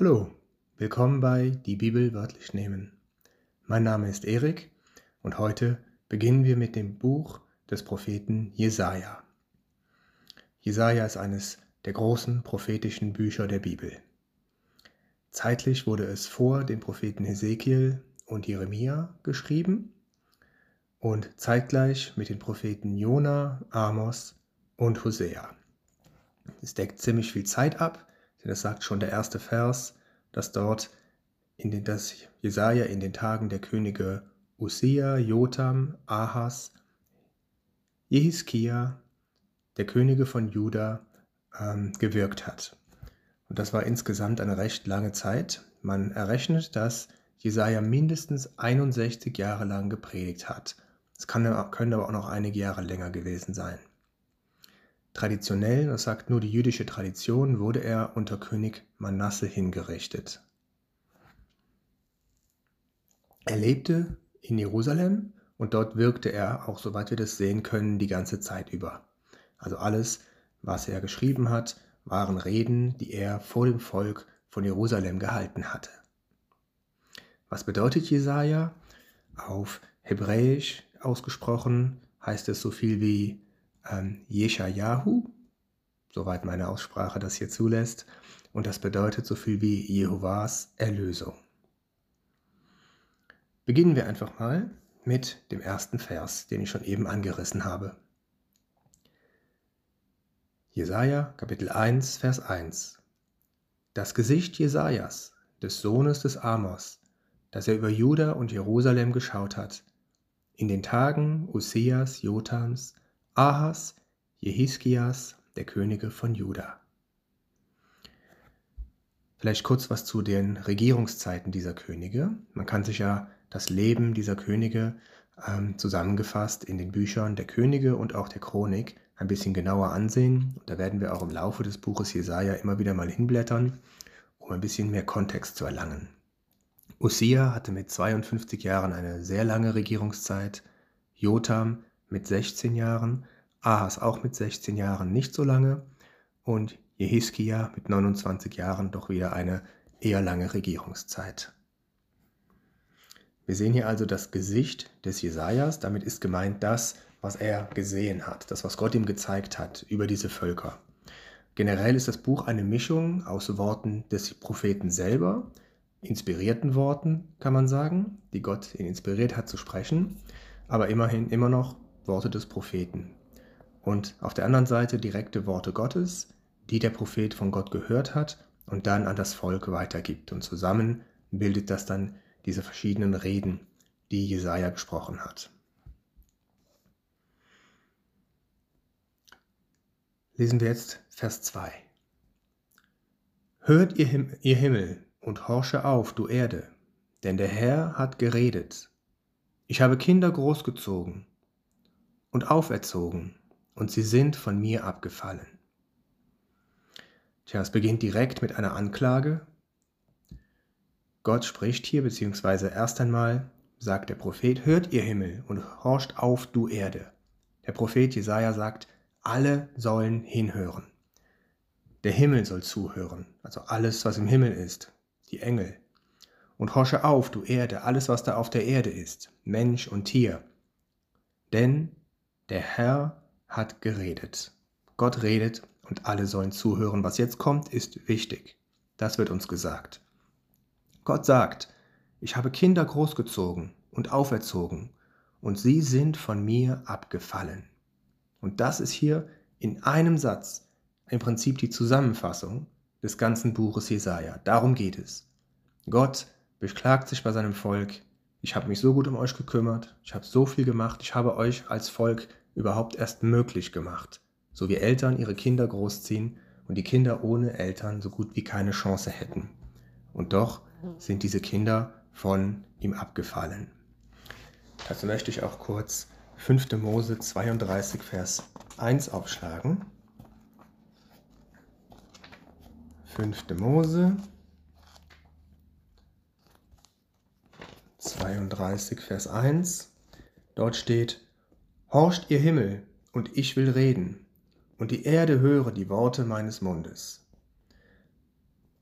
Hallo, willkommen bei Die Bibel wörtlich nehmen. Mein Name ist Erik und heute beginnen wir mit dem Buch des Propheten Jesaja. Jesaja ist eines der großen prophetischen Bücher der Bibel. Zeitlich wurde es vor den Propheten Hesekiel und Jeremia geschrieben und zeitgleich mit den Propheten Jona, Amos und Hosea. Es deckt ziemlich viel Zeit ab, denn es sagt schon der erste Vers, dass dort in den, dass Jesaja in den Tagen der Könige Usia, Jotam, Ahas, Jehiskia, der Könige von Juda, ähm, gewirkt hat. Und das war insgesamt eine recht lange Zeit. Man errechnet, dass Jesaja mindestens 61 Jahre lang gepredigt hat. Es können aber auch noch einige Jahre länger gewesen sein. Traditionell, das sagt nur die jüdische Tradition, wurde er unter König Manasse hingerichtet. Er lebte in Jerusalem und dort wirkte er, auch soweit wir das sehen können, die ganze Zeit über. Also alles, was er geschrieben hat, waren Reden, die er vor dem Volk von Jerusalem gehalten hatte. Was bedeutet Jesaja? Auf Hebräisch ausgesprochen heißt es so viel wie ähm, Jeschajahu, soweit meine Aussprache das hier zulässt, und das bedeutet so viel wie Jehovas Erlösung. Beginnen wir einfach mal mit dem ersten Vers, den ich schon eben angerissen habe. Jesaja, Kapitel 1, Vers 1. Das Gesicht Jesajas, des Sohnes des Amos, das er über Juda und Jerusalem geschaut hat, in den Tagen Useas, Jotams, Ahas, Jehiskias, der Könige von Juda. Vielleicht kurz was zu den Regierungszeiten dieser Könige. Man kann sich ja das Leben dieser Könige ähm, zusammengefasst in den Büchern der Könige und auch der Chronik ein bisschen genauer ansehen. Da werden wir auch im Laufe des Buches Jesaja immer wieder mal hinblättern, um ein bisschen mehr Kontext zu erlangen. Usia hatte mit 52 Jahren eine sehr lange Regierungszeit, Jotam mit 16 Jahren, Ahas auch mit 16 Jahren nicht so lange und Jehiskia mit 29 Jahren doch wieder eine eher lange Regierungszeit. Wir sehen hier also das Gesicht des Jesajas. Damit ist gemeint das, was er gesehen hat, das, was Gott ihm gezeigt hat über diese Völker. Generell ist das Buch eine Mischung aus Worten des Propheten selber, inspirierten Worten, kann man sagen, die Gott ihn inspiriert hat zu sprechen, aber immerhin immer noch Worte des Propheten. Und auf der anderen Seite direkte Worte Gottes, die der Prophet von Gott gehört hat und dann an das Volk weitergibt. Und zusammen bildet das dann diese verschiedenen Reden, die Jesaja gesprochen hat. Lesen wir jetzt Vers 2. Hört ihr, Him ihr Himmel und horsche auf, du Erde, denn der Herr hat geredet. Ich habe Kinder großgezogen und auferzogen, und sie sind von mir abgefallen. Tja, es beginnt direkt mit einer Anklage. Gott spricht hier, beziehungsweise erst einmal sagt der Prophet, hört ihr Himmel und horcht auf, du Erde. Der Prophet Jesaja sagt, alle sollen hinhören. Der Himmel soll zuhören, also alles, was im Himmel ist, die Engel. Und horsche auf, du Erde, alles, was da auf der Erde ist, Mensch und Tier. Denn der Herr hat geredet. Gott redet und alle sollen zuhören. Was jetzt kommt, ist wichtig. Das wird uns gesagt. Gott sagt, ich habe Kinder großgezogen und auferzogen, und sie sind von mir abgefallen. Und das ist hier in einem Satz im Prinzip die Zusammenfassung des ganzen Buches Jesaja. Darum geht es. Gott beklagt sich bei seinem Volk, ich habe mich so gut um euch gekümmert, ich habe so viel gemacht, ich habe euch als Volk überhaupt erst möglich gemacht, so wie Eltern ihre Kinder großziehen und die Kinder ohne Eltern so gut wie keine Chance hätten. Und doch sind diese Kinder von ihm abgefallen. Dazu möchte ich auch kurz 5. Mose 32, Vers 1 aufschlagen. 5. Mose 32, Vers 1. Dort steht, Horcht ihr Himmel, und ich will reden, und die Erde höre die Worte meines Mundes.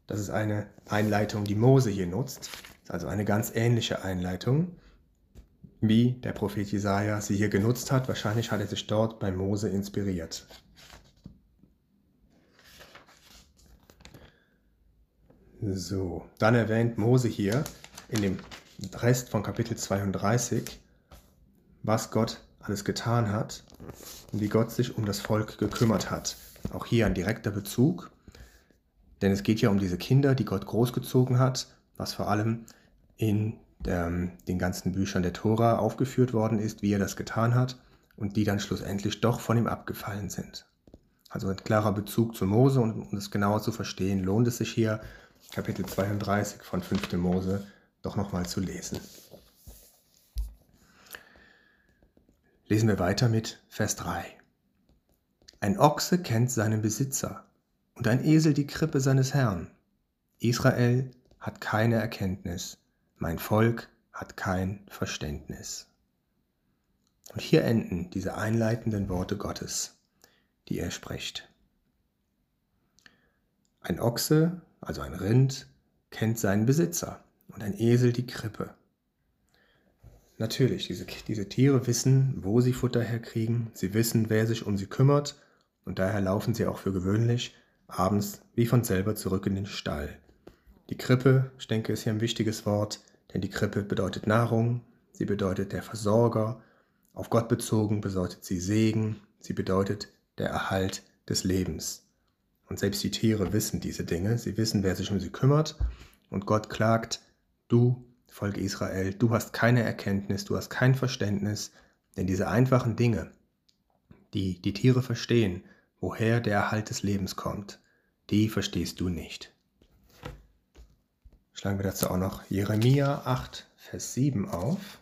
Das ist eine Einleitung, die Mose hier nutzt. Also eine ganz ähnliche Einleitung, wie der Prophet Jesaja sie hier genutzt hat. Wahrscheinlich hat er sich dort bei Mose inspiriert. So, dann erwähnt Mose hier in dem Rest von Kapitel 32, was Gott alles getan hat und wie Gott sich um das Volk gekümmert hat. Auch hier ein direkter Bezug, denn es geht ja um diese Kinder, die Gott großgezogen hat, was vor allem in der, den ganzen Büchern der Tora aufgeführt worden ist, wie er das getan hat und die dann schlussendlich doch von ihm abgefallen sind. Also ein klarer Bezug zu Mose und um es genauer zu verstehen, lohnt es sich hier, Kapitel 32 von 5. Mose doch nochmal zu lesen. Lesen wir weiter mit Vers 3. Ein Ochse kennt seinen Besitzer und ein Esel die Krippe seines Herrn. Israel hat keine Erkenntnis, mein Volk hat kein Verständnis. Und hier enden diese einleitenden Worte Gottes, die er spricht. Ein Ochse, also ein Rind, kennt seinen Besitzer und ein Esel die Krippe. Natürlich, diese, diese Tiere wissen, wo sie Futter herkriegen, sie wissen, wer sich um sie kümmert und daher laufen sie auch für gewöhnlich abends wie von selber zurück in den Stall. Die Krippe, ich denke, ist hier ein wichtiges Wort, denn die Krippe bedeutet Nahrung, sie bedeutet der Versorger, auf Gott bezogen bedeutet sie Segen, sie bedeutet der Erhalt des Lebens. Und selbst die Tiere wissen diese Dinge, sie wissen, wer sich um sie kümmert, und Gott klagt, du, Volk Israel, du hast keine Erkenntnis, du hast kein Verständnis, denn diese einfachen Dinge, die die Tiere verstehen, woher der Erhalt des Lebens kommt, die verstehst du nicht. Schlagen wir dazu auch noch Jeremia 8, Vers 7 auf.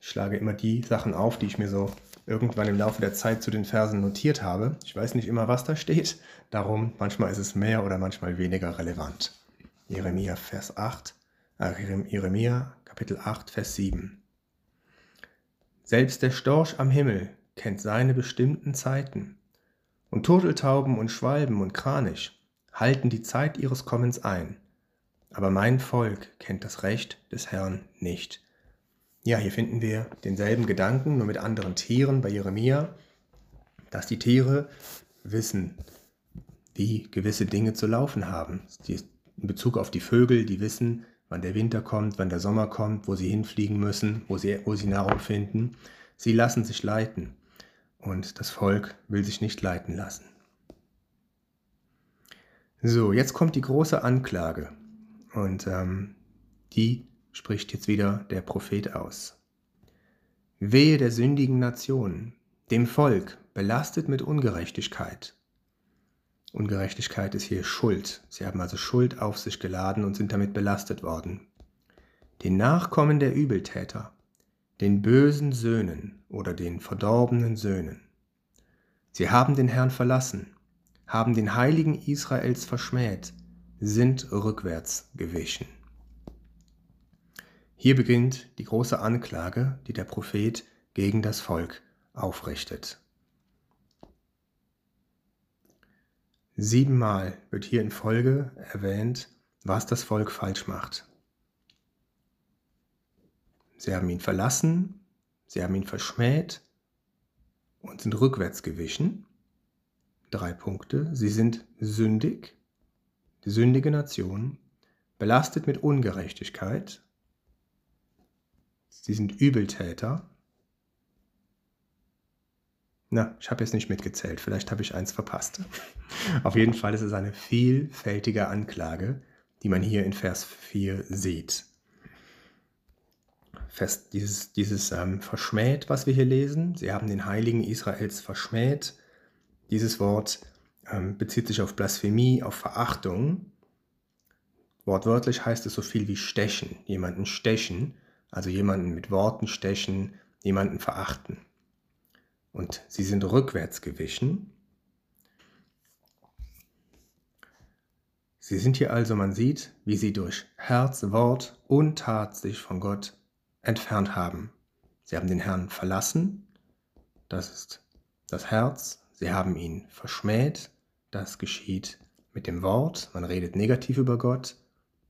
Ich schlage immer die Sachen auf, die ich mir so irgendwann im Laufe der Zeit zu den Versen notiert habe. Ich weiß nicht immer, was da steht, darum manchmal ist es mehr oder manchmal weniger relevant. Jeremia Vers 8, äh, Jeremia Kapitel 8, Vers 7. Selbst der Storch am Himmel kennt seine bestimmten Zeiten. Und Turteltauben und Schwalben und Kranich halten die Zeit ihres Kommens ein. Aber mein Volk kennt das Recht des Herrn nicht. Ja, hier finden wir denselben Gedanken, nur mit anderen Tieren bei Jeremia, dass die Tiere wissen, wie gewisse Dinge zu laufen haben. In Bezug auf die Vögel, die wissen, wann der Winter kommt, wann der Sommer kommt, wo sie hinfliegen müssen, wo sie, wo sie Nahrung finden. Sie lassen sich leiten und das Volk will sich nicht leiten lassen. So, jetzt kommt die große Anklage und ähm, die spricht jetzt wieder der Prophet aus. Wehe der sündigen Nation, dem Volk, belastet mit Ungerechtigkeit. Ungerechtigkeit ist hier Schuld. Sie haben also Schuld auf sich geladen und sind damit belastet worden. Den Nachkommen der Übeltäter, den bösen Söhnen oder den verdorbenen Söhnen. Sie haben den Herrn verlassen, haben den Heiligen Israels verschmäht, sind rückwärts gewichen. Hier beginnt die große Anklage, die der Prophet gegen das Volk aufrichtet. Siebenmal wird hier in Folge erwähnt, was das Volk falsch macht. Sie haben ihn verlassen, sie haben ihn verschmäht und sind rückwärts gewichen. Drei Punkte. Sie sind sündig, die sündige Nation, belastet mit Ungerechtigkeit. Sie sind Übeltäter. Na, ich habe jetzt nicht mitgezählt, vielleicht habe ich eins verpasst. Auf jeden Fall ist es eine vielfältige Anklage, die man hier in Vers 4 sieht fest, dieses, dieses ähm, verschmäht, was wir hier lesen. Sie haben den Heiligen Israels verschmäht. Dieses Wort ähm, bezieht sich auf Blasphemie, auf Verachtung. Wortwörtlich heißt es so viel wie stechen, jemanden stechen, also jemanden mit Worten stechen, jemanden verachten. Und sie sind rückwärts gewichen. Sie sind hier also, man sieht, wie sie durch Herz, Wort und Tat sich von Gott entfernt haben. Sie haben den Herrn verlassen, das ist das Herz, sie haben ihn verschmäht, das geschieht mit dem Wort, man redet negativ über Gott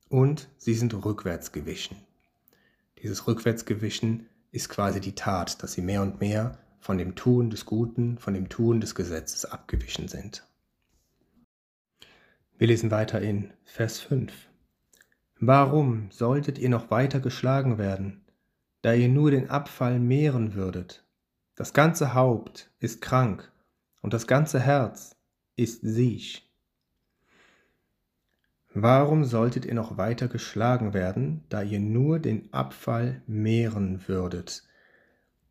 und sie sind rückwärts gewischen. Dieses Rückwärtsgewischen ist quasi die Tat, dass sie mehr und mehr von dem Tun des Guten, von dem Tun des Gesetzes abgewichen sind. Wir lesen weiter in Vers 5. Warum solltet ihr noch weiter geschlagen werden, da ihr nur den Abfall mehren würdet? Das ganze Haupt ist krank und das ganze Herz ist siech. Warum solltet ihr noch weiter geschlagen werden, da ihr nur den Abfall mehren würdet?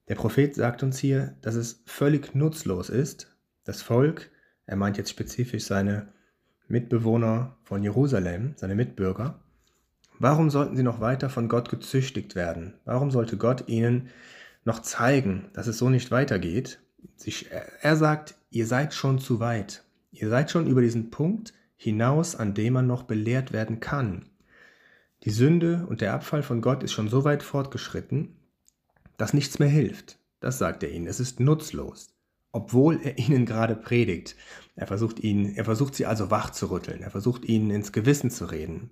Der Prophet sagt uns hier, dass es völlig nutzlos ist, das Volk, er meint jetzt spezifisch seine Mitbewohner von Jerusalem, seine Mitbürger, warum sollten sie noch weiter von Gott gezüchtigt werden? Warum sollte Gott ihnen noch zeigen, dass es so nicht weitergeht? Er sagt, ihr seid schon zu weit. Ihr seid schon über diesen Punkt, hinaus, an dem man noch belehrt werden kann. Die Sünde und der Abfall von Gott ist schon so weit fortgeschritten, dass nichts mehr hilft. Das sagt er ihnen. Es ist nutzlos. Obwohl er ihnen gerade predigt. Er versucht ihnen, er versucht sie also wach zu rütteln. Er versucht ihnen ins Gewissen zu reden.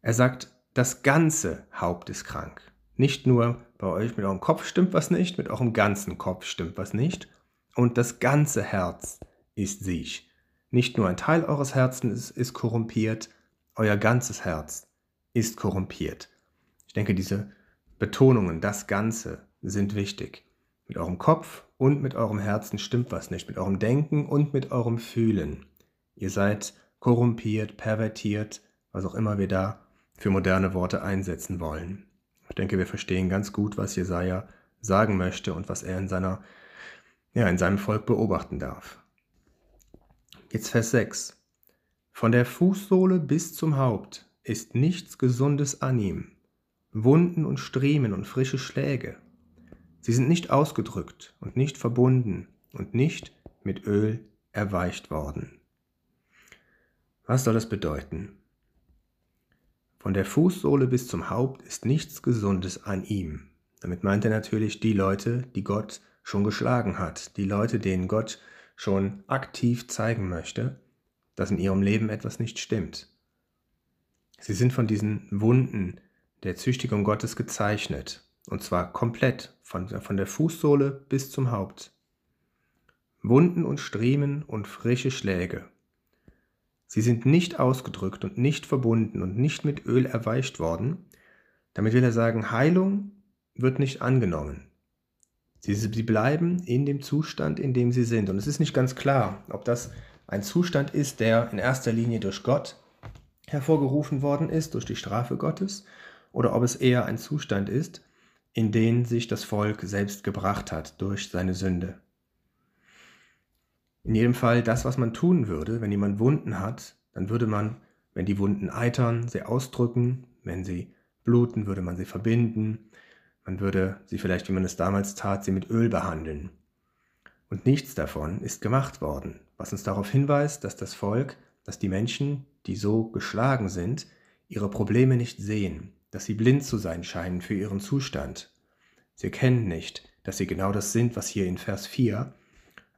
Er sagt, das ganze Haupt ist krank. Nicht nur bei euch mit eurem Kopf stimmt was nicht, mit eurem ganzen Kopf stimmt was nicht. Und das ganze Herz ist siech. Nicht nur ein Teil eures Herzens ist, korrumpiert, euer ganzes Herz ist korrumpiert. Ich denke, diese Betonungen, das Ganze, sind wichtig. Mit eurem Kopf und mit eurem Herzen stimmt was nicht, mit eurem Denken und mit eurem Fühlen. Ihr seid korrumpiert, pervertiert, was auch immer wir da für moderne Worte einsetzen wollen. Ich denke, wir verstehen ganz gut, was Jesaja sagen möchte und was er in, seiner, ja, in seinem Volk beobachten darf. Jetzt Vers 6. Von der Fußsohle bis zum Haupt ist nichts Gesundes an ihm. Wunden und Striemen und frische Schläge. Sie sind nicht ausgedrückt und nicht verbunden und nicht mit Öl erweicht worden. Was soll das bedeuten? Von der Fußsohle bis zum Haupt ist nichts Gesundes an ihm. Damit meint er natürlich die Leute, die Gott schon geschlagen hat, die Leute, denen Gott schon aktiv zeigen möchte, dass in ihrem Leben etwas nicht stimmt. Sie sind von diesen Wunden der Züchtigung Gottes gezeichnet, und zwar komplett, von, von der Fußsohle bis zum Haupt. Wunden und Striemen und frische Schläge. Sie sind nicht ausgedrückt und nicht verbunden und nicht mit Öl erweicht worden. Damit will er sagen, Heilung wird nicht angenommen. Sie, sie bleiben in dem Zustand, in dem sie sind. Und es ist nicht ganz klar, ob das ein Zustand ist, der in erster Linie durch Gott hervorgerufen worden ist, durch die Strafe Gottes, oder ob es eher ein Zustand ist, in den sich das Volk selbst gebracht hat durch seine Sünde. In jedem Fall das, was man tun würde, wenn jemand Wunden hat, dann würde man, wenn die Wunden eitern, sie ausdrücken, wenn sie bluten, würde man sie verbinden, man würde sie vielleicht, wie man es damals tat, sie mit Öl behandeln. Und nichts davon ist gemacht worden, was uns darauf hinweist, dass das Volk, dass die Menschen, die so geschlagen sind, ihre Probleme nicht sehen, dass sie blind zu sein scheinen für ihren Zustand. Sie erkennen nicht, dass sie genau das sind, was hier in Vers 4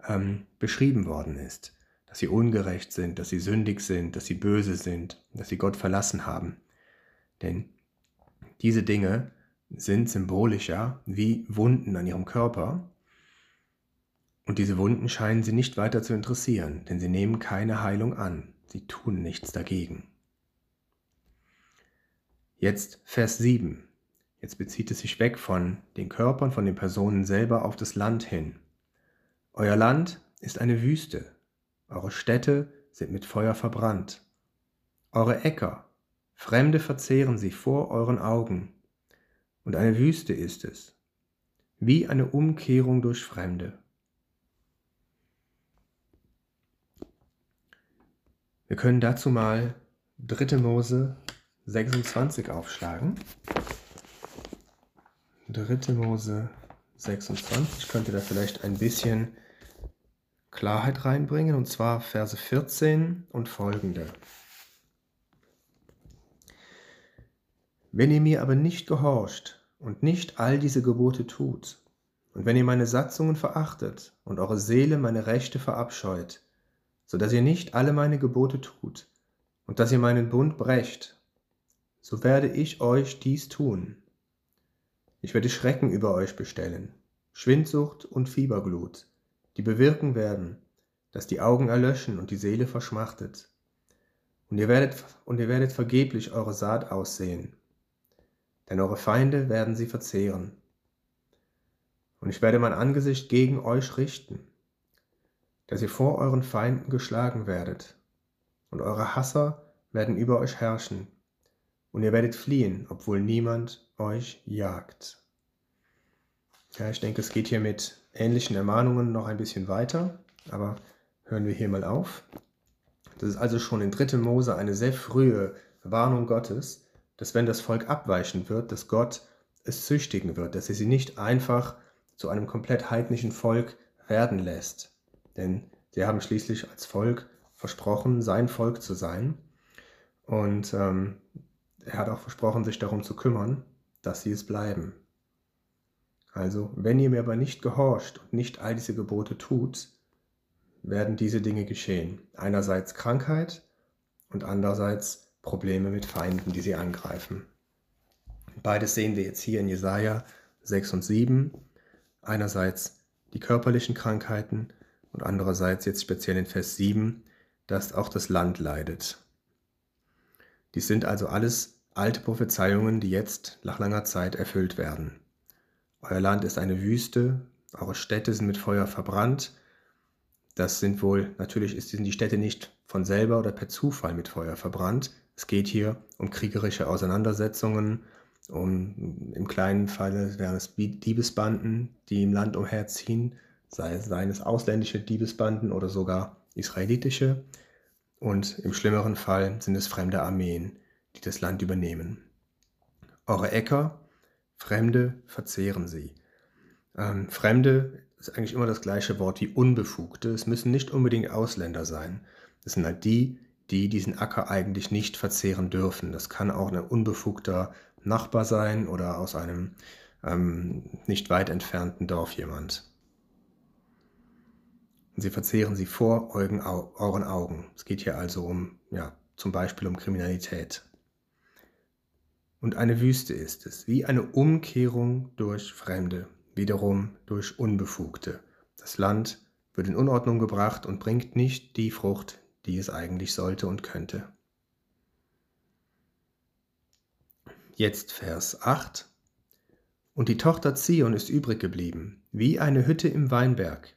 ähm, beschrieben worden ist, dass sie ungerecht sind, dass sie sündig sind, dass sie böse sind, dass sie Gott verlassen haben. Denn diese Dinge sind symbolischer wie Wunden an ihrem Körper. Und diese Wunden scheinen sie nicht weiter zu interessieren, denn sie nehmen keine Heilung an, sie tun nichts dagegen. Jetzt Vers 7. Jetzt bezieht es sich weg von den Körpern, von den Personen selber auf das Land hin. Euer Land ist eine Wüste, eure Städte sind mit Feuer verbrannt. Eure Äcker, Fremde verzehren sie vor euren Augen und eine Wüste ist es, wie eine Umkehrung durch Fremde. Wir können dazu mal 3. Mose 26 aufschlagen. 3. Mose 26 könnte da vielleicht ein bisschen Klarheit reinbringen, und zwar Verse 14 und folgende. Wenn ihr mir aber nicht gehorcht und nicht all diese Gebote tut, und wenn ihr meine Satzungen verachtet und eure Seele meine Rechte verabscheut, so dass ihr nicht alle meine Gebote tut und dass ihr meinen Bund brecht, so werde ich euch dies tun. Ich werde Schrecken über euch bestellen, Schwindsucht und Fieberglut, die bewirken werden, dass die Augen erlöschen und die Seele verschmachtet. Und ihr werdet, und ihr werdet vergeblich eure Saat aussehen, denn eure Feinde werden sie verzehren. Und ich werde mein Angesicht gegen euch richten, dass ihr vor euren Feinden geschlagen werdet, und eure Hasser werden über euch herrschen, und ihr werdet fliehen, obwohl niemand euch jagt. Ja, ich denke, es geht hier mit ähnlichen Ermahnungen noch ein bisschen weiter, aber hören wir hier mal auf. Das ist also schon in 3. Mose eine sehr frühe Warnung Gottes, dass wenn das Volk abweichen wird, dass Gott es züchtigen wird, dass er sie nicht einfach zu einem komplett heidnischen Volk werden lässt. Denn sie haben schließlich als Volk versprochen, sein Volk zu sein. Und ähm, er hat auch versprochen, sich darum zu kümmern, dass sie es bleiben. Also, wenn ihr mir aber nicht gehorcht und nicht all diese Gebote tut, werden diese Dinge geschehen. Einerseits Krankheit und andererseits Probleme mit Feinden, die sie angreifen. Beides sehen wir jetzt hier in Jesaja 6 und 7. Einerseits die körperlichen Krankheiten und andererseits jetzt speziell in Vers 7, dass auch das Land leidet. Dies sind also alles alte Prophezeiungen, die jetzt nach langer Zeit erfüllt werden. Euer Land ist eine Wüste, eure Städte sind mit Feuer verbrannt. Das sind wohl, natürlich sind die Städte nicht von selber oder per Zufall mit Feuer verbrannt. Es geht hier um kriegerische Auseinandersetzungen, um im kleinen Fall wären es Diebesbanden, die im Land umherziehen, sei, seien es ausländische Diebesbanden oder sogar israelitische. Und im schlimmeren Fall sind es fremde Armeen, die das Land übernehmen. Eure Äcker, Fremde verzehren sie. Ähm, Fremde ist eigentlich immer das gleiche Wort wie Unbefugte. Es müssen nicht unbedingt Ausländer sein. Das sind halt die, die diesen Acker eigentlich nicht verzehren dürfen. Das kann auch ein unbefugter Nachbar sein oder aus einem ähm, nicht weit entfernten Dorf jemand. Sie verzehren sie vor euren, euren Augen. Es geht hier also um, ja, zum Beispiel um Kriminalität und eine Wüste ist es, wie eine Umkehrung durch Fremde, wiederum durch Unbefugte. Das Land wird in Unordnung gebracht und bringt nicht die Frucht, die es eigentlich sollte und könnte. Jetzt Vers 8. Und die Tochter Zion ist übrig geblieben, wie eine Hütte im Weinberg,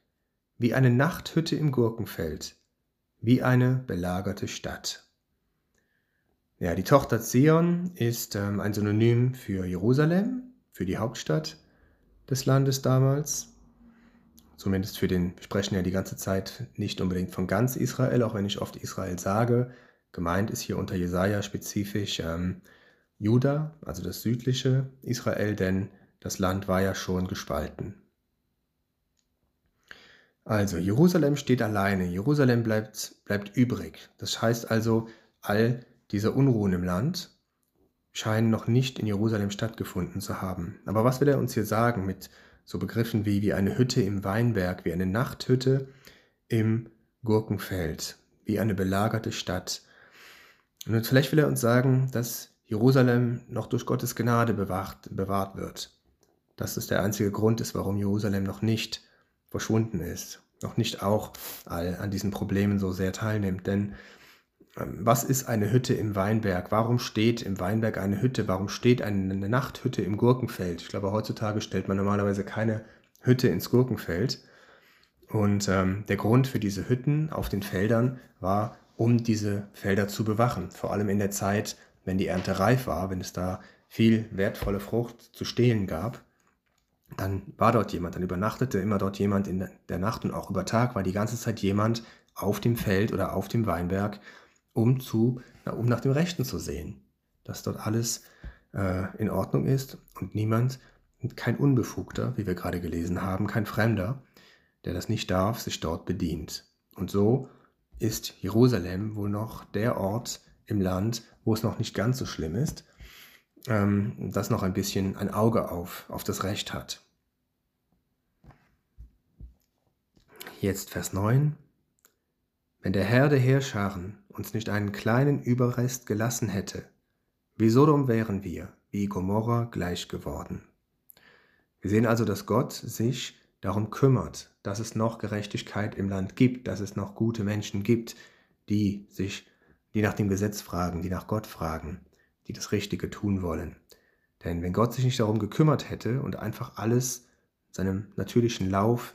wie eine Nachthütte im Gurkenfeld, wie eine belagerte Stadt. Ja, die Tochter Zion ist ähm, ein Synonym für Jerusalem, für die Hauptstadt des Landes damals. Zumindest für den, wir sprechen ja die ganze Zeit nicht unbedingt von ganz Israel, auch wenn ich oft Israel sage. Gemeint ist hier unter Jesaja spezifisch ähm, Juda, also das südliche Israel, denn das Land war ja schon gespalten. Also, Jerusalem steht alleine, Jerusalem bleibt, bleibt übrig. Das heißt also, all diese Unruhen im Land scheinen noch nicht in Jerusalem stattgefunden zu haben. Aber was will er uns hier sagen mit so Begriffen wie, wie eine Hütte im Weinberg, wie eine Nachthütte im Gurkenfeld, wie eine belagerte Stadt? Und vielleicht will er uns sagen, dass Jerusalem noch durch Gottes Gnade bewahrt, bewahrt wird. Dass es der einzige Grund ist, warum Jerusalem noch nicht verschwunden ist, noch nicht auch all an diesen Problemen so sehr teilnimmt. Denn was ist eine Hütte im Weinberg? Warum steht im Weinberg eine Hütte? Warum steht eine Nachthütte im Gurkenfeld? Ich glaube, heutzutage stellt man normalerweise keine Hütte ins Gurkenfeld. Und ähm, der Grund für diese Hütten auf den Feldern war, um diese Felder zu bewachen. Vor allem in der Zeit, wenn die Ernte reif war, wenn es da viel wertvolle Frucht zu stehlen gab, dann war dort jemand, dann übernachtete immer dort jemand in der Nacht und auch über Tag war die ganze Zeit jemand auf dem Feld oder auf dem Weinberg um, zu, um nach dem Rechten zu sehen, dass dort alles äh, in Ordnung ist und niemand, kein Unbefugter, wie wir gerade gelesen haben, kein Fremder, der das nicht darf, sich dort bedient. Und so ist Jerusalem wohl noch der Ort im Land, wo es noch nicht ganz so schlimm ist, ähm, das noch ein bisschen ein Auge auf, auf das Recht hat. Jetzt Vers 9. wenn der Herr der Heerscharen uns nicht einen kleinen Überrest gelassen hätte, wie Sodom wären wir, wie Gomorra gleich geworden. Wir sehen also, dass Gott sich darum kümmert, dass es noch Gerechtigkeit im Land gibt, dass es noch gute Menschen gibt, die sich, die nach dem Gesetz fragen, die nach Gott fragen, die das Richtige tun wollen. Denn wenn Gott sich nicht darum gekümmert hätte und einfach alles seinem natürlichen Lauf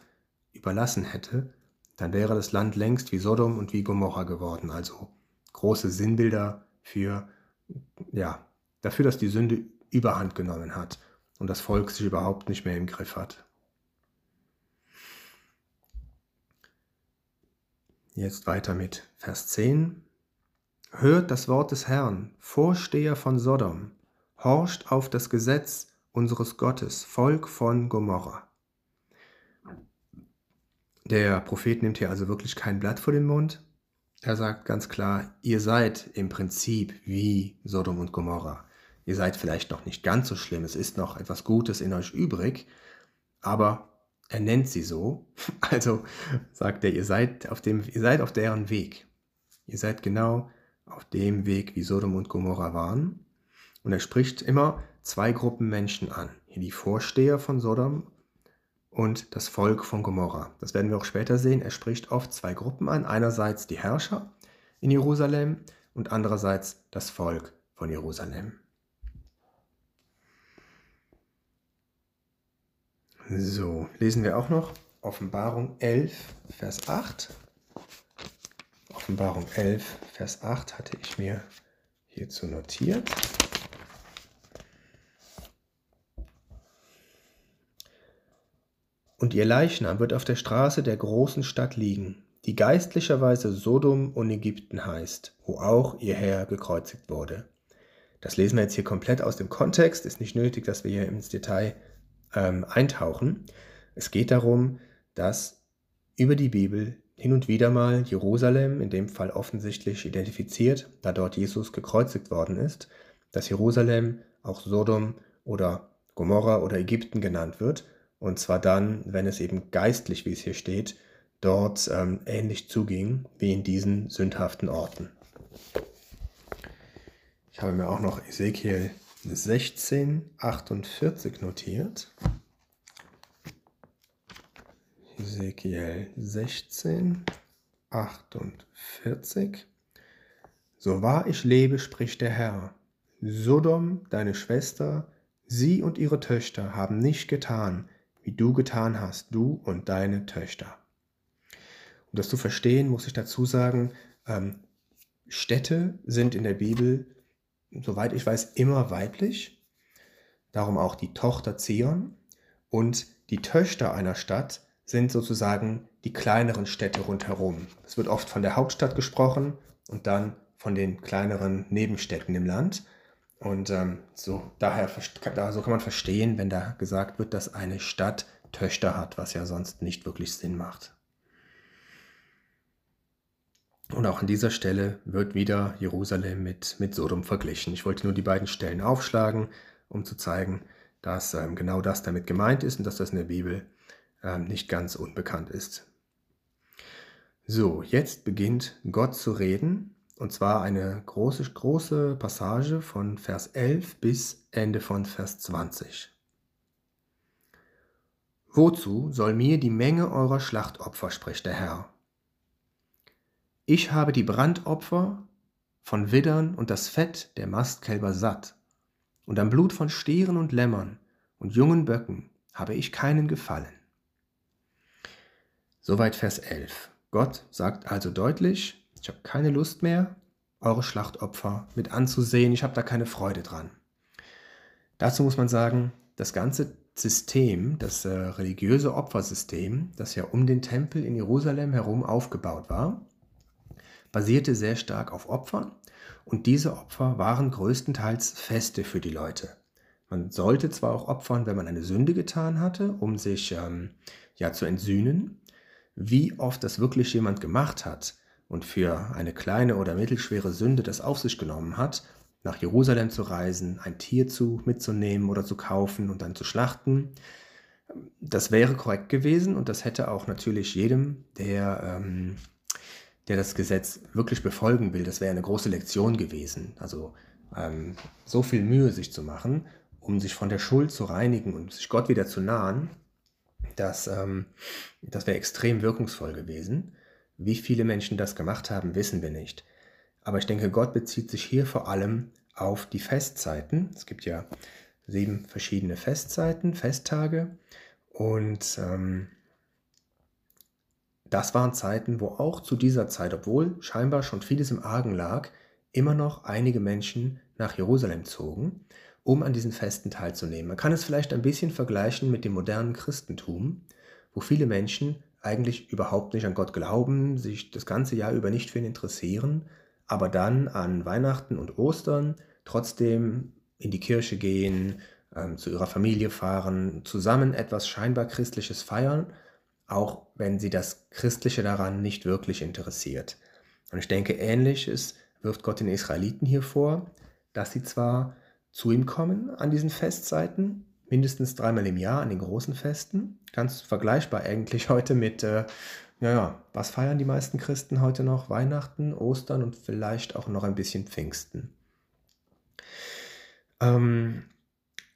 überlassen hätte, dann wäre das Land längst wie Sodom und wie Gomorra geworden, also große Sinnbilder für, ja, dafür, dass die Sünde überhand genommen hat und das Volk sich überhaupt nicht mehr im Griff hat. Jetzt weiter mit Vers 10. Hört das Wort des Herrn, Vorsteher von Sodom, horcht auf das Gesetz unseres Gottes, Volk von Gomorra. Der Prophet nimmt hier also wirklich kein Blatt vor den Mund. Er sagt ganz klar, ihr seid im Prinzip wie Sodom und Gomorra. Ihr seid vielleicht noch nicht ganz so schlimm, es ist noch etwas Gutes in euch übrig, aber er nennt sie so. Also sagt er, ihr seid auf dem, ihr seid auf deren Weg. Ihr seid genau auf dem Weg, wie Sodom und Gomorra waren. Und er spricht immer zwei Gruppen Menschen an. Hier die Vorsteher von Sodom und das Volk von Gomorra. Das werden wir auch später sehen. Er spricht oft zwei Gruppen an. Einerseits die Herrscher in Jerusalem und andererseits das Volk von Jerusalem. So, lesen wir auch noch Offenbarung 11, Vers 8. Offenbarung 11, Vers 8 hatte ich mir hierzu notiert. Und ihr Leichnam wird auf der Straße der großen Stadt liegen, die geistlicherweise Sodom und Ägypten heißt, wo auch ihr Herr gekreuzigt wurde. Das lesen wir jetzt hier komplett aus dem Kontext, ist nicht nötig, dass wir hier ins Detail ähm, eintauchen. Es geht darum, dass über die Bibel hin und wieder mal Jerusalem, in dem Fall offensichtlich identifiziert, da dort Jesus gekreuzigt worden ist, dass Jerusalem auch Sodom oder Gomorra oder Ägypten genannt wird und zwar dann, wenn es eben geistlich, wie es hier steht, dort ähm, ähnlich zuging wie in diesen sündhaften Orten. Ich habe mir auch noch Ezekiel 16, 48 notiert. Ezekiel 16, 48. So wahr ich lebe, spricht der Herr, Sodom, deine Schwester, sie und ihre Töchter haben nicht getan, wie du getan hast, du und deine Töchter. Um das zu verstehen, muss ich dazu sagen, ähm, Städte sind in der Bibel, soweit ich weiß, immer weiblich. Darum auch die Tochter Zion. Und die Töchter einer Stadt sind sozusagen die kleineren Städte rundherum. Es wird oft von der Hauptstadt gesprochen und dann von den kleineren Nebenstädten im Land. Und ähm, so, daher, so kann man verstehen, wenn da gesagt wird, dass eine Stadt Töchter hat, was ja sonst nicht wirklich Sinn macht. Und auch an dieser Stelle wird wieder Jerusalem mit, mit Sodom verglichen. Ich wollte nur die beiden Stellen aufschlagen, um zu zeigen, dass ähm, genau das damit gemeint ist und dass das in der Bibel ähm, nicht ganz unbekannt ist. So, jetzt beginnt Gott zu reden und zwar eine große, große Passage von Vers 11 bis Ende von Vers 20. Wozu soll mir die Menge eurer Schlachtopfer, spricht der Herr? Ich habe die Brandopfer von Widdern und das Fett der Mastkälber satt, und am Blut von Stieren und Lämmern und jungen Böcken habe ich keinen Gefallen. Soweit Vers 11. Gott sagt also deutlich, ich habe keine Lust mehr, eure Schlachtopfer mit anzusehen. Ich habe da keine Freude dran. Dazu muss man sagen, das ganze System, das äh, religiöse Opfersystem, das ja um den Tempel in Jerusalem herum aufgebaut war, basierte sehr stark auf Opfern und diese Opfer waren größtenteils Feste für die Leute. Man sollte zwar auch opfern, wenn man eine Sünde getan hatte, um sich ähm, ja zu entsühnen, wie oft das wirklich jemand gemacht hat und für eine kleine oder mittelschwere Sünde das auf sich genommen hat, nach Jerusalem zu reisen, ein Tier zu mitzunehmen oder zu kaufen und dann zu schlachten, das wäre korrekt gewesen und das hätte auch natürlich jedem, der ähm, der das Gesetz wirklich befolgen will, das wäre eine große Lektion gewesen. Also ähm, so viel Mühe sich zu machen, um sich von der Schuld zu reinigen und sich Gott wieder zu nahen, das, ähm, das wäre extrem wirkungsvoll gewesen. Wie viele Menschen das gemacht haben, wissen wir nicht. Aber ich denke, Gott bezieht sich hier vor allem auf die Festzeiten. Es gibt ja sieben verschiedene Festzeiten, Festtage. Und ähm, das waren Zeiten, wo auch zu dieser Zeit, obwohl scheinbar schon vieles im Argen lag, immer noch einige Menschen nach Jerusalem zogen, um an diesen Festen teilzunehmen. Man kann es vielleicht ein bisschen vergleichen mit dem modernen Christentum, wo viele Menschen eigentlich überhaupt nicht an Gott glauben, sich das ganze Jahr über nicht für ihn interessieren, aber dann an Weihnachten und Ostern trotzdem in die Kirche gehen, ähm, zu ihrer Familie fahren, zusammen etwas scheinbar Christliches feiern, auch wenn sie das Christliche daran nicht wirklich interessiert. Und ich denke, ähnliches wirft Gott den Israeliten hier vor, dass sie zwar zu ihm kommen an diesen Festzeiten, mindestens dreimal im Jahr an den großen Festen, ganz vergleichbar eigentlich heute mit, äh, ja, ja, was feiern die meisten Christen heute noch? Weihnachten, Ostern und vielleicht auch noch ein bisschen Pfingsten. Ähm,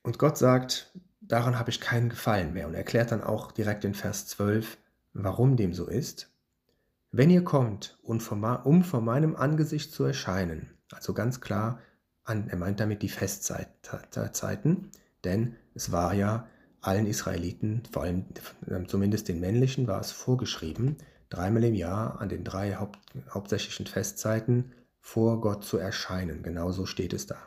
und Gott sagt, daran habe ich keinen Gefallen mehr und erklärt dann auch direkt in Vers 12, warum dem so ist. Wenn ihr kommt, um vor meinem Angesicht zu erscheinen, also ganz klar, er meint damit die Festzeiten, denn es war ja allen Israeliten, vor allem ähm, zumindest den männlichen, war es vorgeschrieben, dreimal im Jahr an den drei Haupt, hauptsächlichen Festzeiten vor Gott zu erscheinen. Genauso steht es da.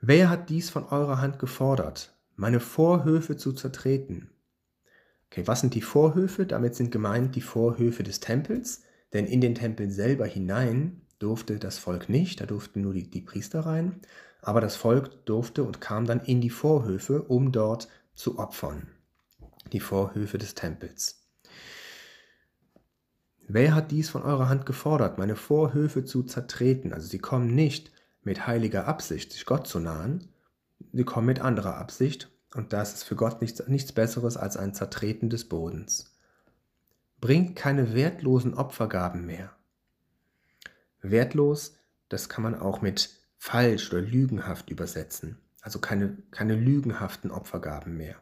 Wer hat dies von eurer Hand gefordert, meine Vorhöfe zu zertreten? Okay, was sind die Vorhöfe? Damit sind gemeint die Vorhöfe des Tempels, denn in den Tempel selber hinein durfte das Volk nicht, da durften nur die, die Priester rein, aber das Volk durfte und kam dann in die Vorhöfe, um dort zu opfern. Die Vorhöfe des Tempels. Wer hat dies von eurer Hand gefordert, meine Vorhöfe zu zertreten? Also sie kommen nicht mit heiliger Absicht, sich Gott zu nahen, sie kommen mit anderer Absicht und das ist für Gott nichts, nichts Besseres als ein Zertreten des Bodens. Bringt keine wertlosen Opfergaben mehr. Wertlos, das kann man auch mit falsch oder lügenhaft übersetzen, also keine, keine lügenhaften Opfergaben mehr.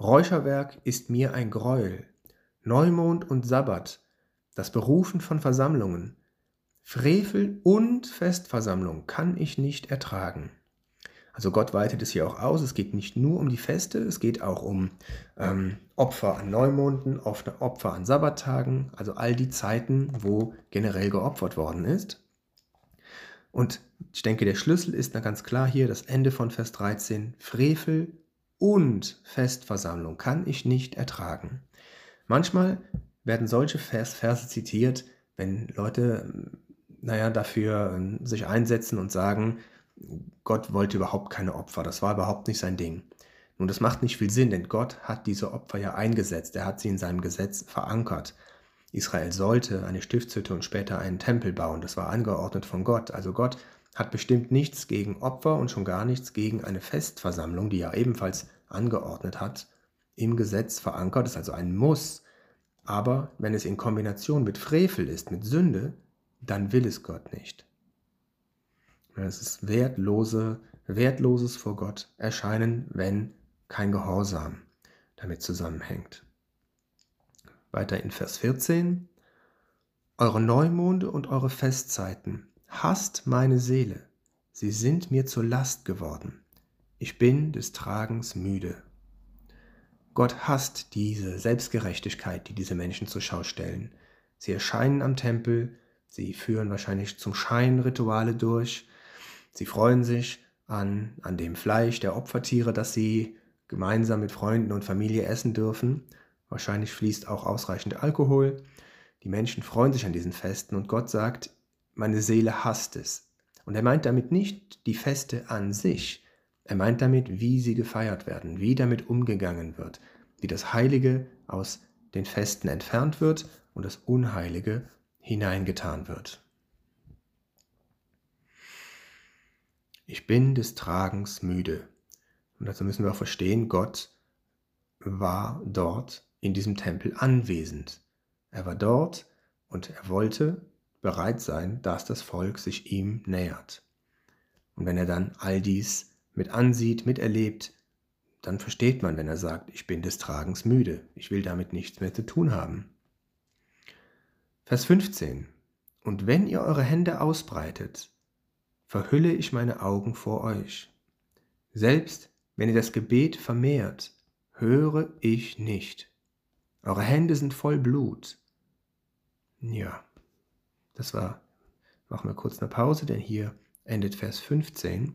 Räucherwerk ist mir ein Greuel, Neumond und Sabbat, das Berufen von Versammlungen, Frevel und Festversammlung kann ich nicht ertragen. Also Gott weitet es hier auch aus. Es geht nicht nur um die Feste, es geht auch um ähm, Opfer an Neumonden, Opfer an Sabbattagen, also all die Zeiten, wo generell geopfert worden ist. Und ich denke, der Schlüssel ist dann ganz klar hier das Ende von Vers 13. Frevel und Festversammlung kann ich nicht ertragen. Manchmal werden solche Vers, Verse zitiert, wenn Leute naja, dafür ähm, sich einsetzen und sagen, Gott wollte überhaupt keine Opfer, das war überhaupt nicht sein Ding. Nun, das macht nicht viel Sinn, denn Gott hat diese Opfer ja eingesetzt, er hat sie in seinem Gesetz verankert. Israel sollte eine Stiftshütte und später einen Tempel bauen, das war angeordnet von Gott. Also Gott hat bestimmt nichts gegen Opfer und schon gar nichts gegen eine Festversammlung, die er ebenfalls angeordnet hat, im Gesetz verankert, ist also ein Muss. Aber wenn es in Kombination mit Frevel ist, mit Sünde, dann will es Gott nicht. Es ist wertlose, wertloses vor Gott erscheinen, wenn kein Gehorsam damit zusammenhängt. Weiter in Vers 14. Eure Neumonde und eure Festzeiten hasst meine Seele. Sie sind mir zur Last geworden. Ich bin des Tragens müde. Gott hasst diese Selbstgerechtigkeit, die diese Menschen zur Schau stellen. Sie erscheinen am Tempel, sie führen wahrscheinlich zum Schein Rituale durch, Sie freuen sich an, an dem Fleisch der Opfertiere, das sie gemeinsam mit Freunden und Familie essen dürfen. Wahrscheinlich fließt auch ausreichend Alkohol. Die Menschen freuen sich an diesen Festen und Gott sagt, meine Seele hasst es. Und er meint damit nicht die Feste an sich, er meint damit, wie sie gefeiert werden, wie damit umgegangen wird, wie das Heilige aus den Festen entfernt wird und das Unheilige hineingetan wird. Ich bin des Tragens müde. Und dazu müssen wir auch verstehen, Gott war dort in diesem Tempel anwesend. Er war dort Und er wollte bereit sein, dass das Volk sich ihm nähert. Und wenn er dann all dies mit ansieht, miterlebt, dann versteht man, wenn er sagt, ich bin des Tragens müde, ich will damit nichts mehr zu tun haben. Vers 15. Und wenn ihr eure Hände ausbreitet, verhülle ich meine Augen vor euch. Selbst wenn ihr das Gebet vermehrt, höre ich nicht. Eure Hände sind voll Blut. Ja, das war, machen wir kurz eine Pause, denn hier endet Vers 15.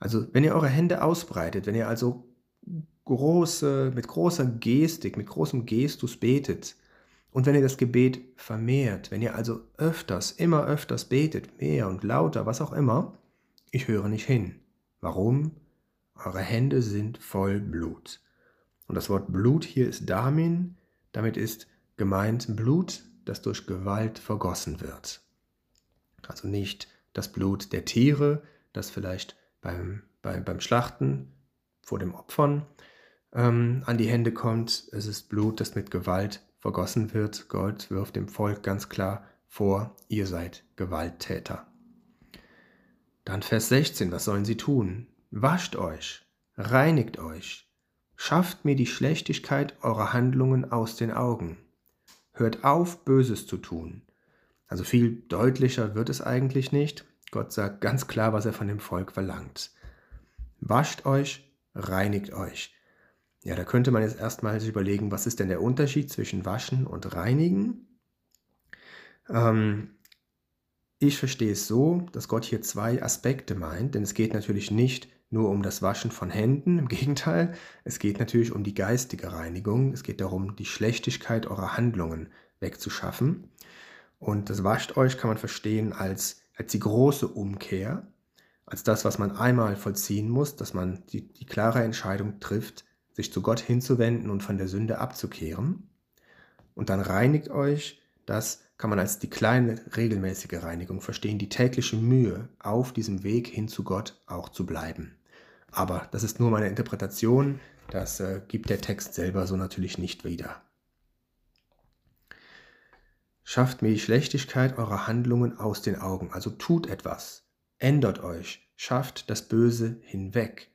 Also, wenn ihr eure Hände ausbreitet, wenn ihr also große, mit großer Gestik, mit großem Gestus betet, und wenn ihr das Gebet vermehrt, wenn ihr also öfters, immer öfters betet, mehr und lauter, was auch immer, ich höre nicht hin. Warum? Eure Hände sind voll Blut. Und das Wort Blut hier ist Damin, damit ist gemeint Blut, das durch Gewalt vergossen wird. Also nicht das Blut der Tiere, das vielleicht beim, beim, beim Schlachten vor dem Opfern ähm, an die Hände kommt. Es ist Blut, das mit Gewalt vergossen wird. Gott wirft dem Volk ganz klar vor, ihr seid Gewalttäter. Dann Vers 16, was sollen sie tun? Wascht euch, reinigt euch, schafft mir die Schlechtigkeit eurer Handlungen aus den Augen. Hört auf, Böses zu tun. Also viel deutlicher wird es eigentlich nicht. Gott sagt ganz klar, was er von dem Volk verlangt. Wascht euch, reinigt euch. Ja, da könnte man jetzt erstmal sich überlegen, was ist denn der Unterschied zwischen waschen und reinigen? Ähm, ich verstehe es so, dass Gott hier zwei Aspekte meint, denn es geht natürlich nicht nur um das Waschen von Händen, im Gegenteil, es geht natürlich um die geistige Reinigung, es geht darum, die Schlechtigkeit eurer Handlungen wegzuschaffen. Und das wascht euch kann man verstehen als, als die große Umkehr, als das, was man einmal vollziehen muss, dass man die, die klare Entscheidung trifft, sich zu Gott hinzuwenden und von der Sünde abzukehren. Und dann reinigt euch, das kann man als die kleine regelmäßige Reinigung verstehen, die tägliche Mühe, auf diesem Weg hin zu Gott auch zu bleiben. Aber das ist nur meine Interpretation, das äh, gibt der Text selber so natürlich nicht wieder. Schafft mir die Schlechtigkeit eurer Handlungen aus den Augen, also tut etwas, ändert euch, schafft das Böse hinweg.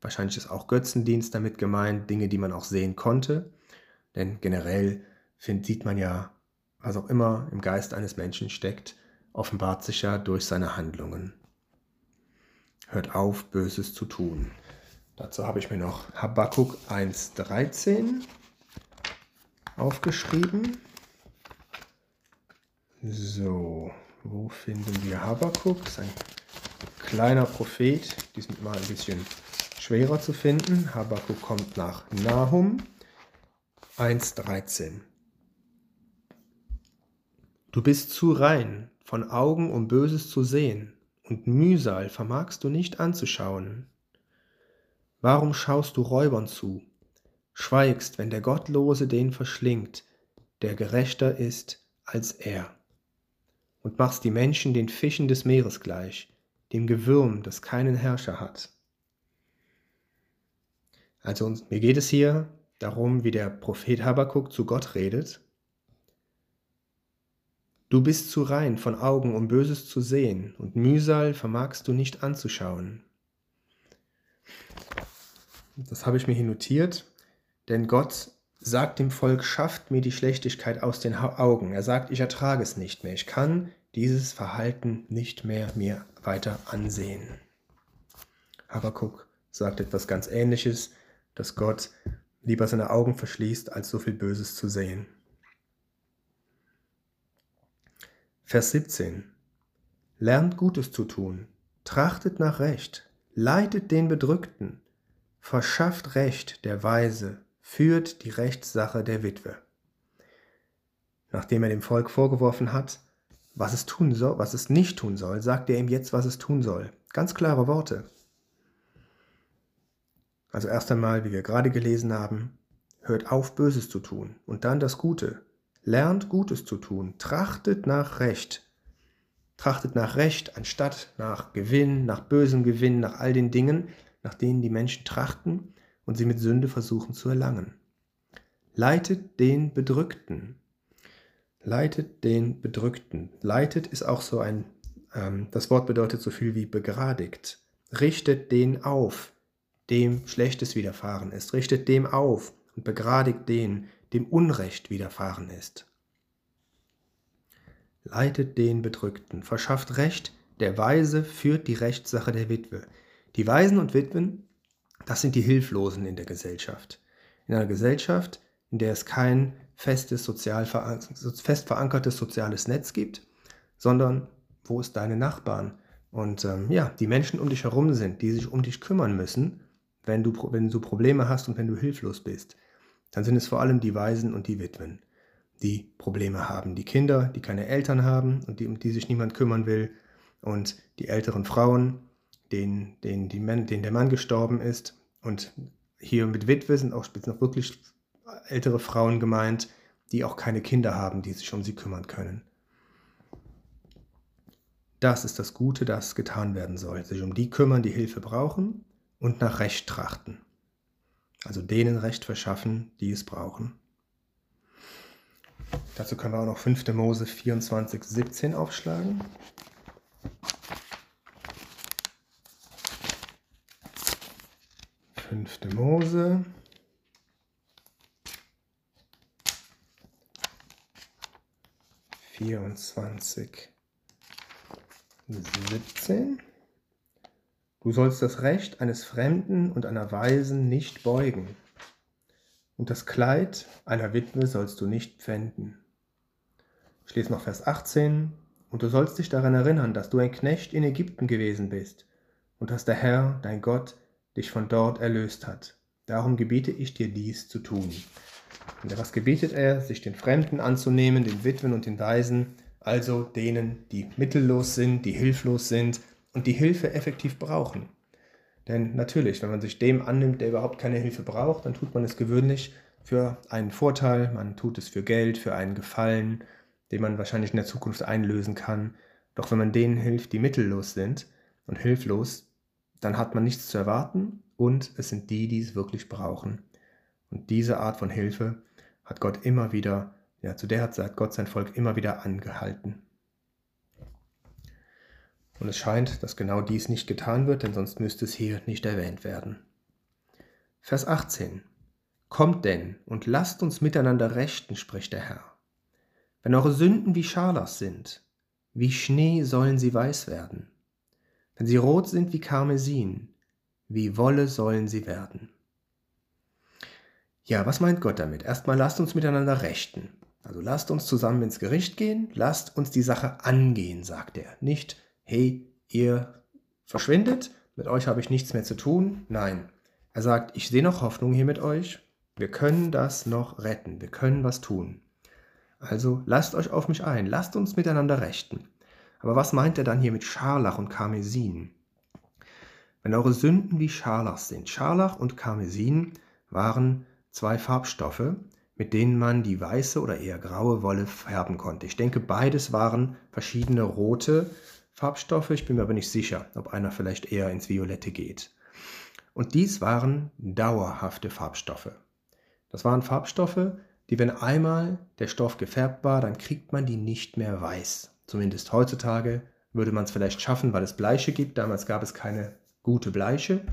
Wahrscheinlich ist auch Götzendienst damit gemeint, Dinge, die man auch sehen konnte, denn generell find, sieht man ja, was auch immer im Geist eines Menschen steckt, offenbart sich ja durch seine Handlungen. Hört auf, Böses zu tun. Dazu habe ich mir noch Habakkuk 1.13 aufgeschrieben. So, wo finden wir Habakkuk? Das ist ein kleiner Prophet, diesmal ein bisschen schwerer zu finden. Habakkuk kommt nach Nahum 1.13. Du bist zu rein von Augen, um Böses zu sehen und Mühsal vermagst du nicht anzuschauen. Warum schaust du Räubern zu, schweigst, wenn der Gottlose den verschlingt, der gerechter ist als er, und machst die Menschen den Fischen des Meeres gleich, dem Gewürm, das keinen Herrscher hat. Also mir geht es hier darum, wie der Prophet Habakkuk zu Gott redet Du bist zu rein von Augen, um Böses zu sehen, und Mühsal vermagst du nicht anzuschauen. Das habe ich mir hier notiert, denn Gott sagt dem Volk, schafft mir die Schlechtigkeit aus den Augen. Er sagt, ich ertrage es nicht mehr. Ich kann dieses Verhalten nicht mehr mir weiter ansehen. Habakuk sagt etwas ganz Ähnliches, dass Gott lieber seine Augen verschließt, als so viel Böses zu sehen. Vers 17. Lernt Gutes zu tun, trachtet nach Recht, leitet den Bedrückten, verschafft Recht der Weise, führt die Rechtssache der Witwe. Nachdem er dem Volk vorgeworfen hat, was es tun soll, was es nicht tun soll, sagt er ihm jetzt, was es tun soll. Ganz klare Worte. Also erst einmal, wie wir gerade gelesen haben, hört auf, Böses zu tun und dann das Gute, Lernt Gutes zu tun, trachtet nach Recht. Trachtet nach Recht anstatt nach Gewinn, nach bösem Gewinn, nach all den Dingen, nach denen die Menschen trachten und sie mit Sünde versuchen zu erlangen. Leitet den Bedrückten. Leitet den Bedrückten. Leitet ist auch so ein, ähm, das Wort bedeutet so viel wie begradigt. Richtet den auf, dem Schlechtes widerfahren ist. Richtet dem auf und begradigt den, dem Unrecht widerfahren ist. Leitet den Bedrückten, verschafft Recht, der Weise führt die Rechtssache der Witwe. Die Waisen und Witwen, das sind die Hilflosen in der Gesellschaft. In einer Gesellschaft, in der es kein festes, sozial fest verankertes soziales Netz gibt, sondern wo es deine Nachbarn und ähm, ja, die Menschen um dich herum sind, die sich um dich kümmern müssen, wenn du, wenn du Probleme hast und wenn du hilflos bist. Dann sind es vor allem die Waisen und die Witwen, die Probleme haben. Die Kinder, die keine Eltern haben und die, um die sich niemand kümmern will. Und die älteren Frauen, denen, denen, die Mann, denen der Mann gestorben ist. Und hier mit Witwe sind auch noch wirklich ältere Frauen gemeint, die auch keine Kinder haben, die sich um sie kümmern können. Das ist das Gute, das getan werden soll. Sich um die kümmern, die Hilfe brauchen und nach Recht trachten. Also denen Recht verschaffen, die es brauchen. Dazu können wir auch noch 5. Mose 24, 17 aufschlagen. 5. Mose. Vierundzwanzig, siebzehn. Du sollst das Recht eines Fremden und einer Weisen nicht beugen, und das Kleid einer Witwe sollst du nicht pfänden. Ich lese noch Vers 18. Und du sollst dich daran erinnern, dass du ein Knecht in Ägypten gewesen bist und dass der Herr, dein Gott, dich von dort erlöst hat. Darum gebiete ich dir dies zu tun. Und was gebietet er? Sich den Fremden anzunehmen, den Witwen und den Waisen, also denen, die mittellos sind, die hilflos sind und die Hilfe effektiv brauchen. Denn natürlich, wenn man sich dem annimmt, der überhaupt keine Hilfe braucht, dann tut man es gewöhnlich für einen Vorteil, man tut es für Geld, für einen Gefallen, den man wahrscheinlich in der Zukunft einlösen kann. Doch wenn man denen hilft, die mittellos sind und hilflos, dann hat man nichts zu erwarten und es sind die, die es wirklich brauchen. Und diese Art von Hilfe hat Gott immer wieder, ja, zu der hat Gott sein Volk immer wieder angehalten. Und es scheint, dass genau dies nicht getan wird, denn sonst müsste es hier nicht erwähnt werden. Vers 18. Kommt denn und lasst uns miteinander rechten, spricht der Herr. Wenn eure Sünden wie Scharlach sind, wie Schnee sollen sie weiß werden. Wenn sie rot sind wie Karmesin, wie Wolle sollen sie werden. Ja, was meint Gott damit? Erstmal lasst uns miteinander rechten. Also lasst uns zusammen ins Gericht gehen, lasst uns die Sache angehen, sagt er. Nicht, hey, ihr verschwindet, mit euch habe ich nichts mehr zu tun. Nein, er sagt, ich sehe noch Hoffnung hier mit euch. Wir können das noch retten, wir können was tun. Also lasst euch auf mich ein, lasst uns miteinander rechten. Aber was meint er dann hier mit Scharlach und Karmesin? Wenn eure Sünden wie Scharlach sind. Scharlach und Karmesin waren zwei Farbstoffe, mit denen man die weiße oder eher graue Wolle färben konnte. Ich denke, beides waren verschiedene rote Farbstoffe. Ich bin mir aber nicht sicher, ob einer vielleicht eher ins Violette geht. Und dies waren dauerhafte Farbstoffe. Das waren Farbstoffe, die, wenn einmal der Stoff gefärbt war, dann kriegt man die nicht mehr weiß. Zumindest heutzutage würde man es vielleicht schaffen, weil es Bleiche gibt. Damals gab es keine gute Bleiche.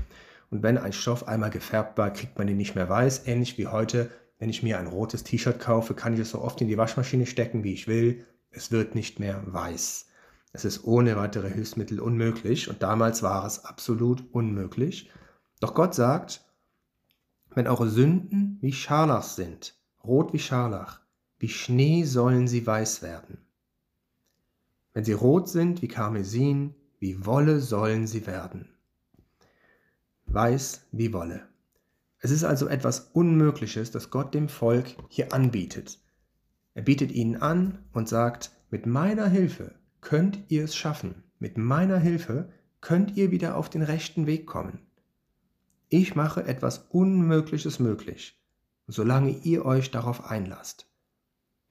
Und wenn ein Stoff einmal gefärbt war, kriegt man ihn nicht mehr weiß. Ähnlich wie heute, wenn ich mir ein rotes T-Shirt kaufe, kann ich es so oft in die Waschmaschine stecken, wie ich will. Es wird nicht mehr weiß. Es ist ohne weitere Hilfsmittel unmöglich und damals war es absolut unmöglich. Doch Gott sagt, wenn eure Sünden wie Scharlach sind, rot wie Scharlach, wie Schnee sollen sie weiß werden. Wenn sie rot sind wie Karmesin, wie Wolle sollen sie werden. Weiß wie Wolle. Es ist also etwas Unmögliches, das Gott dem Volk hier anbietet. Er bietet ihnen an und sagt, mit meiner Hilfe könnt ihr es schaffen. Mit meiner Hilfe könnt ihr wieder auf den rechten Weg kommen. Ich mache etwas Unmögliches möglich, solange ihr euch darauf einlasst.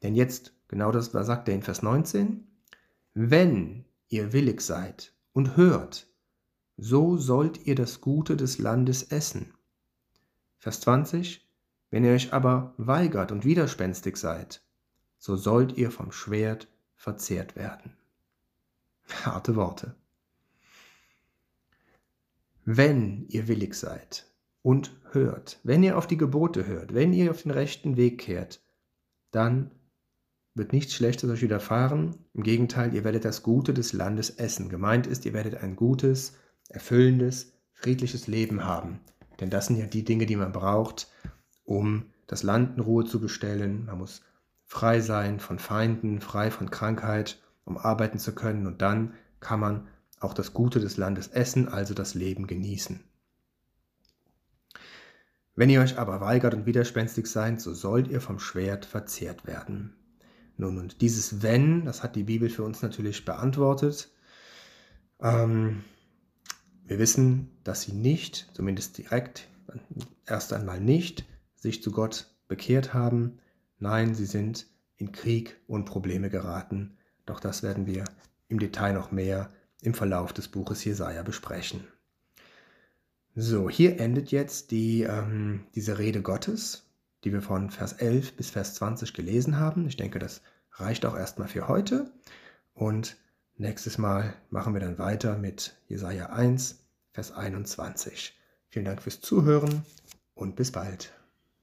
Denn jetzt, genau das sagt er in Vers 19, wenn ihr willig seid und hört, so sollt ihr das Gute des Landes essen. Vers 20. Wenn ihr euch aber weigert und widerspenstig seid, so sollt ihr vom Schwert verzehrt werden. Harte Worte. Wenn ihr willig seid und hört, wenn ihr auf die Gebote hört, wenn ihr auf den rechten Weg kehrt, dann wird nichts Schlechtes euch widerfahren. Im Gegenteil, ihr werdet das Gute des Landes essen. Gemeint ist, ihr werdet ein gutes, erfüllendes, friedliches Leben haben. Denn das sind ja die Dinge, die man braucht, um das Land in Ruhe zu bestellen. Man muss frei sein von Feinden, frei von Krankheit, um arbeiten zu können. Und dann kann man auch das Gute des Landes essen, also das Leben genießen. Wenn ihr euch aber weigert und widerspenstig seid, so sollt ihr vom Schwert verzehrt werden. Nun, und dieses Wenn, das hat die Bibel für uns natürlich beantwortet. Ähm, wir wissen, dass sie nicht, zumindest direkt, erst einmal nicht, sich zu Gott bekehrt haben. Nein, sie sind in Krieg und Probleme geraten. Doch das werden wir im Detail noch mehr im Verlauf des Buches Jesaja besprechen. So, hier endet jetzt die, ähm, diese Rede Gottes, die wir von Vers 11 bis Vers 20 gelesen haben. Ich denke, das reicht auch erstmal für heute. Und nächstes Mal machen wir dann weiter mit Jesaja 1, Vers 21. Vielen Dank fürs Zuhören und bis bald.